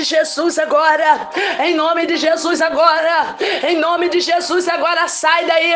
de Jesus agora. Em nome de Jesus agora. Em nome de Jesus agora sai daí.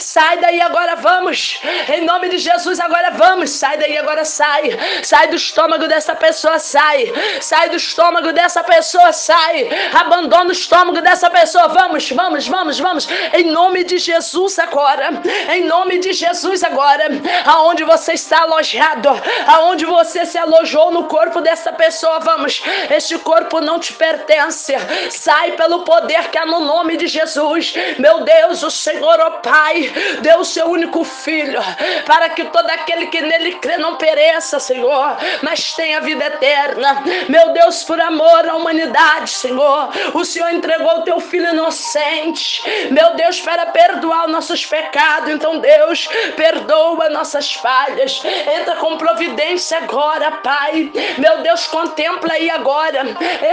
Sai daí agora vamos. Em nome de Jesus agora vamos. Sai daí agora sai. Sai do estômago dessa pessoa sai. Sai do estômago dessa pessoa sai. Abandona o estômago dessa pessoa. Vamos, vamos, vamos, vamos. Em nome de Jesus agora. Em nome de Jesus agora. Aonde você está alojado, aonde você se alojou no corpo dessa pessoa, vamos. Este corpo não te pertence. Sai pelo poder que há no nome de Jesus. Meu Deus, o Senhor, ó oh Pai, deu o seu único filho para que todo aquele que nele crê não pereça, Senhor, mas tenha vida eterna. Meu Deus, por amor à humanidade, Senhor, o Senhor entregou o teu filho inocente. Meu Deus, para perdoar os nossos pecados. Então, Deus, perdoa nossas falhas. Entra com providência agora, Pai. Meu Deus, contempla aí agora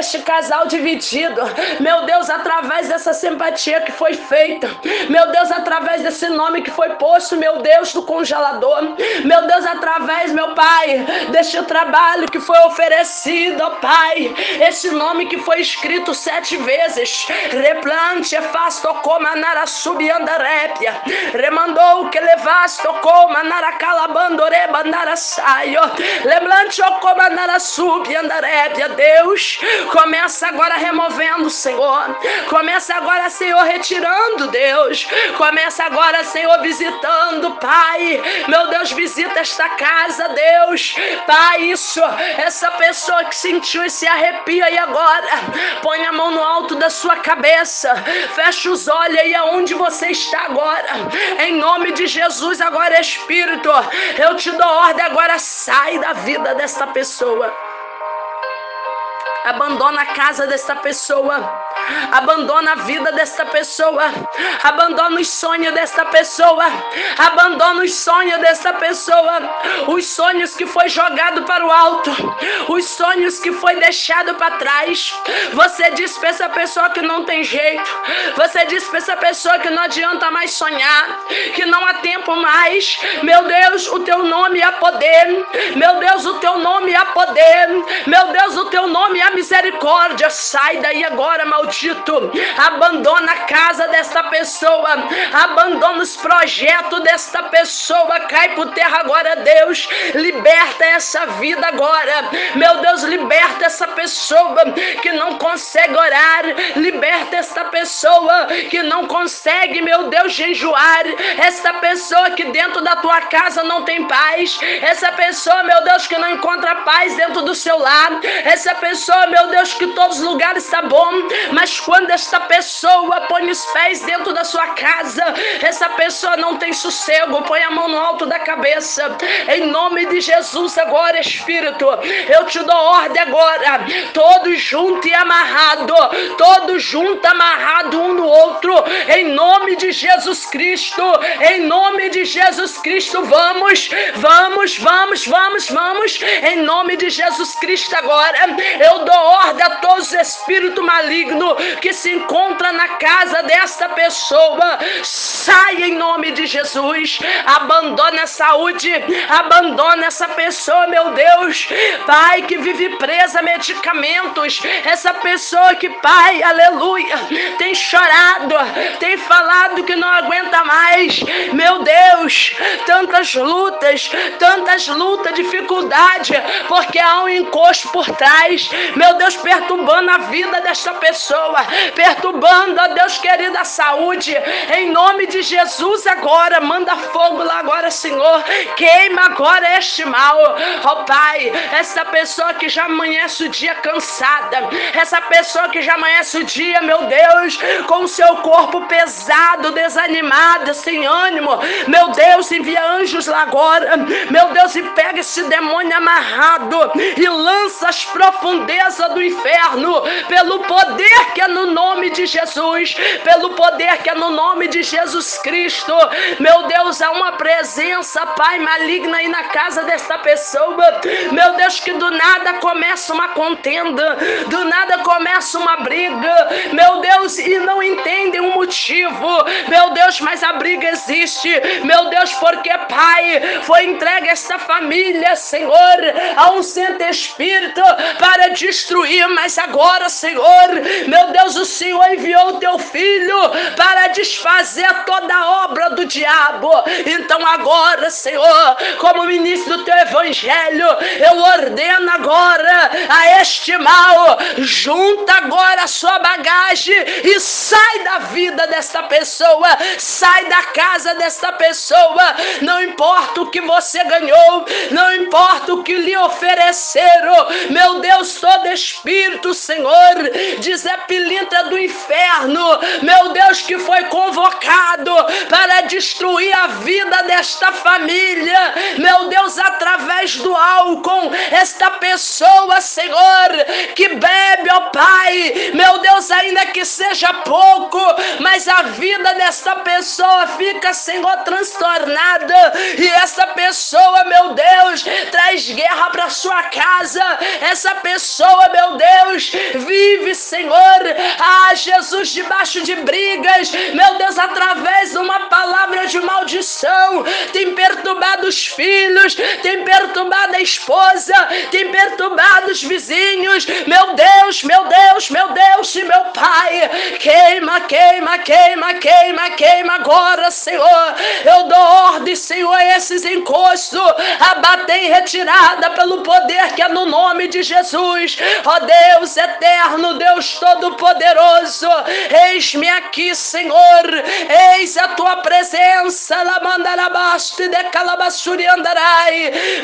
este casal dividido. Meu Deus, através dessa simpatia que foi feita. Meu Deus, através desse nome que foi posto, meu Deus, do congelador. Meu Deus, através, meu Pai, deste trabalho que foi oferecido, ó Pai. Esse nome que foi escrito sete vezes. Replante, fasto, coma, nara, subiandarépia. Remandou que levasto, coma, nara, calabandore, bandara, saio. Lembrante, coma, nara, subiandarépia. Deus, começa agora removendo, Senhor. Começa agora, Senhor, retirando, Deus. Começa agora, Senhor, visitando, Pai. Meu Deus, visita esta casa, Deus. Pai, isso, essa pessoa que sentiu esse arrepio aí agora, põe a mão no alto da sua cabeça, fecha os olhos aí aonde você está agora. Em nome de Jesus, agora, Espírito, eu te dou ordem agora, sai da vida desta pessoa. Abandona a casa desta pessoa. Abandona a vida desta pessoa. Abandona os sonhos desta pessoa. Abandona os sonhos desta pessoa. Os sonhos que foi jogado para o alto. Os sonhos que foi deixado para trás. Você diz para essa pessoa que não tem jeito. Você diz para essa pessoa que não adianta mais sonhar. Que não há tempo mais. Meu Deus, o teu nome é poder. Meu Deus, o teu nome é poder. Meu Deus, o teu nome é misericórdia. Sai daí agora, maldito. Abandona a casa desta pessoa. Abandona os projetos desta pessoa. Cai por terra agora, Deus. Liberta essa vida agora. Meu Deus, liberta essa pessoa que não consegue orar. Liberta esta pessoa que não consegue, meu Deus, jejuar. Esta pessoa que dentro da tua casa não tem paz. Essa pessoa, meu Deus, que não encontra paz dentro do seu lar. Essa pessoa, meu Deus, que todos os lugares está bom, mas quando esta pessoa põe os pés dentro da sua casa, essa pessoa não tem sossego, põe a mão no alto da cabeça, em nome de Jesus, agora, Espírito, eu te dou ordem agora, todos juntos e amarrado, todos juntos, amarrado um no outro, em nome de Jesus Cristo, em nome de Jesus Cristo, vamos, vamos, vamos, vamos, vamos, em nome de Jesus Cristo agora, eu dou ordem a todos os espíritos malignos que se encontram na casa desta pessoa. Sai em nome de Jesus. Abandona a saúde. Abandona essa pessoa, meu Deus. Pai, que vive presa a medicamentos. Essa pessoa que, Pai, aleluia, tem chorado, tem falado que não aguenta mais. Meu Deus, tantas lutas, tantas lutas, dificuldade, porque há um encosto por trás. Meu Deus, perturbando a vida desta pessoa, perturbando, ó Deus querido, a saúde. Em nome de Jesus, agora, manda fogo lá agora, Senhor. Queima agora este mal. Ó oh, Pai, essa pessoa que já amanhece o dia cansada, essa pessoa que já amanhece o dia, meu Deus, com o seu corpo pesado, desanimada, sem ânimo. Meu Deus, envia anjos lá agora. Meu Deus, e pega esse demônio amarrado e lança as profundezas do inferno, pelo poder que é no nome de Jesus, pelo poder que é no nome de Jesus Cristo. Meu Deus, há uma presença, Pai, maligna aí na casa desta pessoa. Meu Deus, que do nada começa uma contenda, do nada começa uma briga. Meu Deus, e não entendem o motivo. Meu Deus, mas a briga existe. Meu Deus, porque, Pai, foi entregue esta família, Senhor, a um centro espírito para destruir, mas agora Senhor, meu Deus, o Senhor enviou o teu filho para desfazer toda a obra do diabo. Então agora, Senhor, como ministro do teu evangelho, eu ordeno agora a este mal, junta agora a sua bagagem e sai da vida desta pessoa, sai da casa desta pessoa. Não importa o que você ganhou, não importa o que lhe ofereceram, meu Deus, todo espírito, Senhor, diz a pilintra do inferno, meu Deus, que foi convocado para destruir a vida desta família, meu Deus, através do álcool, esta pessoa, Senhor, que bebe, ó Pai, meu Deus, ainda que seja pouco, mas a vida desta pessoa fica, Senhor, transtornada, e essa pessoa, meu Deus, traz guerra para sua casa, essa pessoa, meu Deus, vive, Senhor, ah, Jesus, debaixo de brigas, meu Deus, palavra de maldição, tem perturbado os filhos, tem perturbado a esposa, tem perturbado os vizinhos, meu Deus, meu Deus, meu Deus e meu Pai, queima, queima, queima, queima, queima agora, Senhor, eu dou ordem, Senhor, a esses encostos, abater em retirada pelo poder que é no nome de Jesus, ó Deus eterno, Deus todo-poderoso, eis-me aqui, Senhor, eis a tua presença,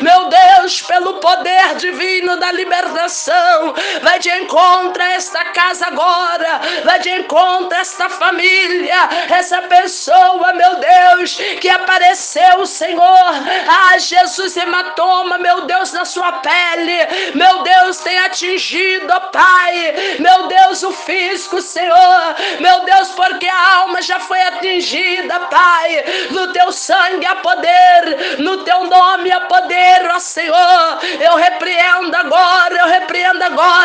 Meu Deus, pelo poder divino da libertação, vai de encontro a esta casa agora, vai de encontro a esta família, essa pessoa, meu Deus, que apareceu, Senhor, ah, Jesus hematoma, meu Deus, na sua pele, meu Deus, tem atingido, Pai, meu Deus, o físico, Senhor, meu Deus, porque a alma já foi atingida, Pai, no teu sangue há poder, no teu nome há poder, ó Senhor, eu repreendo agora, eu repreendo agora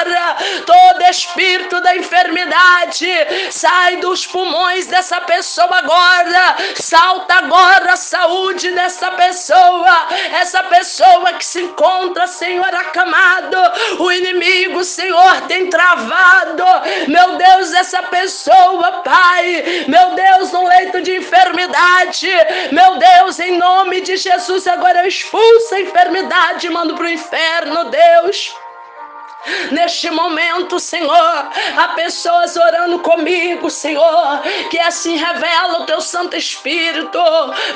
todo espírito da enfermidade, sai dos pulmões dessa pessoa agora, salta agora a saúde dessa pessoa, essa pessoa que se encontra, Senhor, acamado, o inimigo, Senhor, tem travado, meu Deus, essa pessoa, Pai, meu Deus, no leito de enfermidade, meu Deus, em nome de Jesus, agora eu expulso a enfermidade, mando para o inferno, Deus. Neste momento, Senhor, há pessoas orando comigo, Senhor, que assim revela o teu Santo Espírito.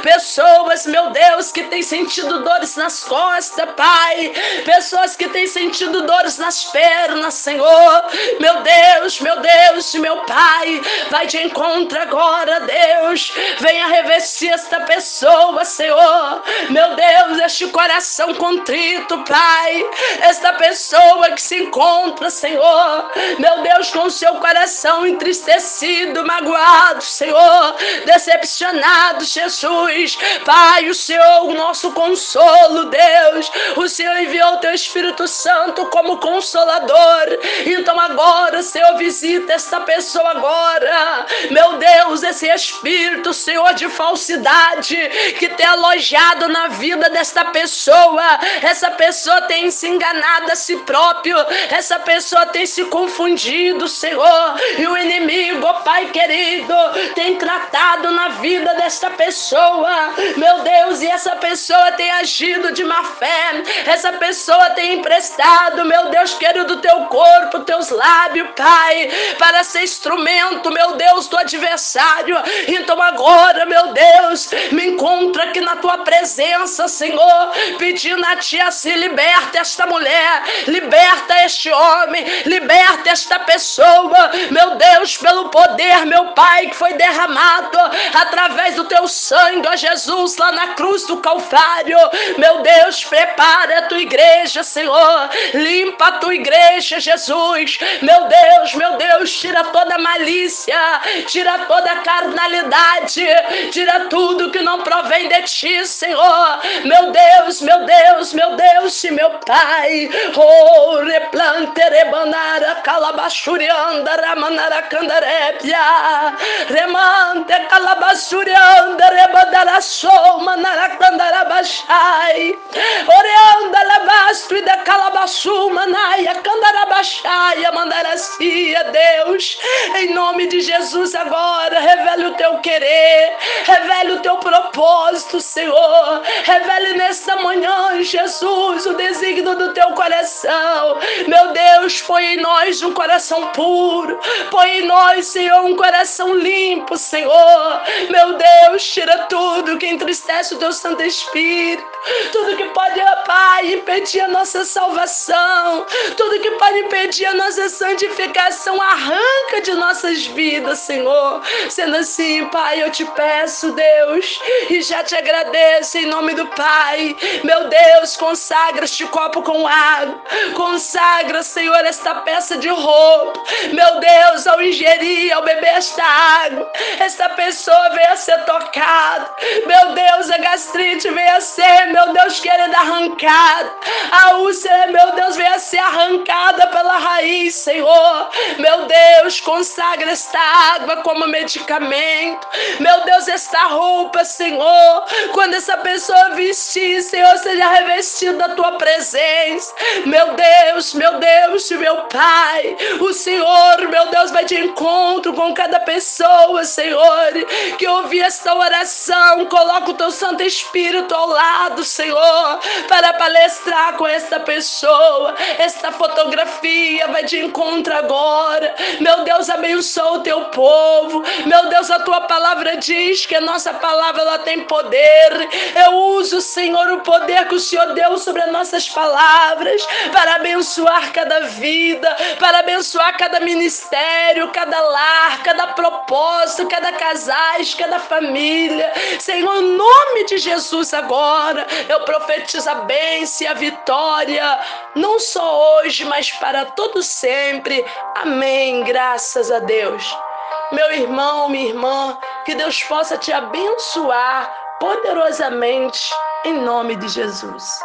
Pessoas, meu Deus, que têm sentido dores nas costas, Pai. Pessoas que têm sentido dores nas pernas, Senhor. Meu Deus, meu Deus, meu Pai, vai de encontro agora, Deus. Venha revestir esta pessoa, Senhor. Meu Deus, este coração contrito, Pai. Esta pessoa que se encontra, Senhor, meu Deus, com o seu coração entristecido, magoado, Senhor, decepcionado, Jesus. Pai, o Senhor, o nosso consolo, Deus. O Senhor enviou o teu Espírito Santo como consolador. Então agora, Senhor, visita esta pessoa agora. Meu Deus, esse espírito, Senhor, de falsidade que tem alojado na vida desta pessoa. Essa pessoa tem se enganado a si próprio essa pessoa tem se confundido, Senhor, e o inimigo, Pai querido, tem tratado na vida desta pessoa, meu Deus, e essa pessoa tem agido de má fé, essa pessoa tem emprestado, meu Deus querido, teu corpo, teus lábios, Pai, para ser instrumento, meu Deus, do adversário. Então agora, meu Deus, me encontro aqui na tua presença, Senhor, pedindo a ti assim, liberta esta mulher, liberta este homem, liberta esta pessoa, meu Deus, pelo poder, meu Pai, que foi derramado através do teu sangue, ó Jesus, lá na cruz do Calvário. Meu Deus, prepara a tua igreja, Senhor, limpa a tua igreja, Jesus. Meu Deus, meu Deus, tira toda malícia, tira toda carnalidade, tira tudo que não provém de ti, Senhor. Meu Deus, meu Deus, meu Deus e meu Pai. Oh, replantere banara calabashurianda ramanara candarepia remante calabashurianda rebandara soma nara candarabashai oreanda labastri da calabashuma naia candarabashai mandara desafia, Deus. Em nome de Jesus, agora, revele o teu querer, revele o teu propósito, Senhor. Revele nesta manhã, Jesus, o desígnio do teu coração. Meu Deus, põe em nós um coração puro, põe em nós, Senhor, um coração limpo, Senhor. Meu Deus, tira tudo que entristece o teu Santo Espírito, tudo que pode, Pai, impedir a nossa salvação, tudo que pode impedir a nossa santificação, arranca de nossas vidas, Senhor. Sendo assim, Pai, eu te peço, Deus, e já te agradeço em nome do Pai. Meu Deus, consagra este copo com água, consagra, Senhor, esta peça de roupa. Meu Deus, ao ingerir, ao beber esta água, esta pessoa venha ser tocada. Meu Deus, a gastrite venha ser, meu Deus, querendo arrancada. A úlcera, meu Deus, venha ser arrancada pela raiz, Senhor. Meu Deus, consagra esta água como medicamento. Meu Deus, esta roupa, Senhor. Quando essa pessoa vestir, Senhor, seja revestida da tua presença. Meu Deus, meu Deus, meu Pai. O Senhor, meu Deus, vai de encontro com cada pessoa, Senhor, que ouvir esta oração. Coloca o teu Santo Espírito ao lado, Senhor, para palestrar com esta pessoa. Esta fotografia vai de encontro agora. Meu Deus, abençoa o teu povo. Meu Deus, a tua palavra diz que a nossa palavra ela tem poder. Eu uso, Senhor, o poder que o Senhor deu sobre as nossas palavras para abençoar cada vida, para abençoar cada ministério, cada lar, cada propósito, cada casais, cada família. Senhor, em nome de Jesus agora, eu profetizo a bênção e a vitória, não só hoje, mas para todo sempre. Amém. Graças a Deus. Meu irmão, minha irmã, que Deus possa te abençoar poderosamente em nome de Jesus.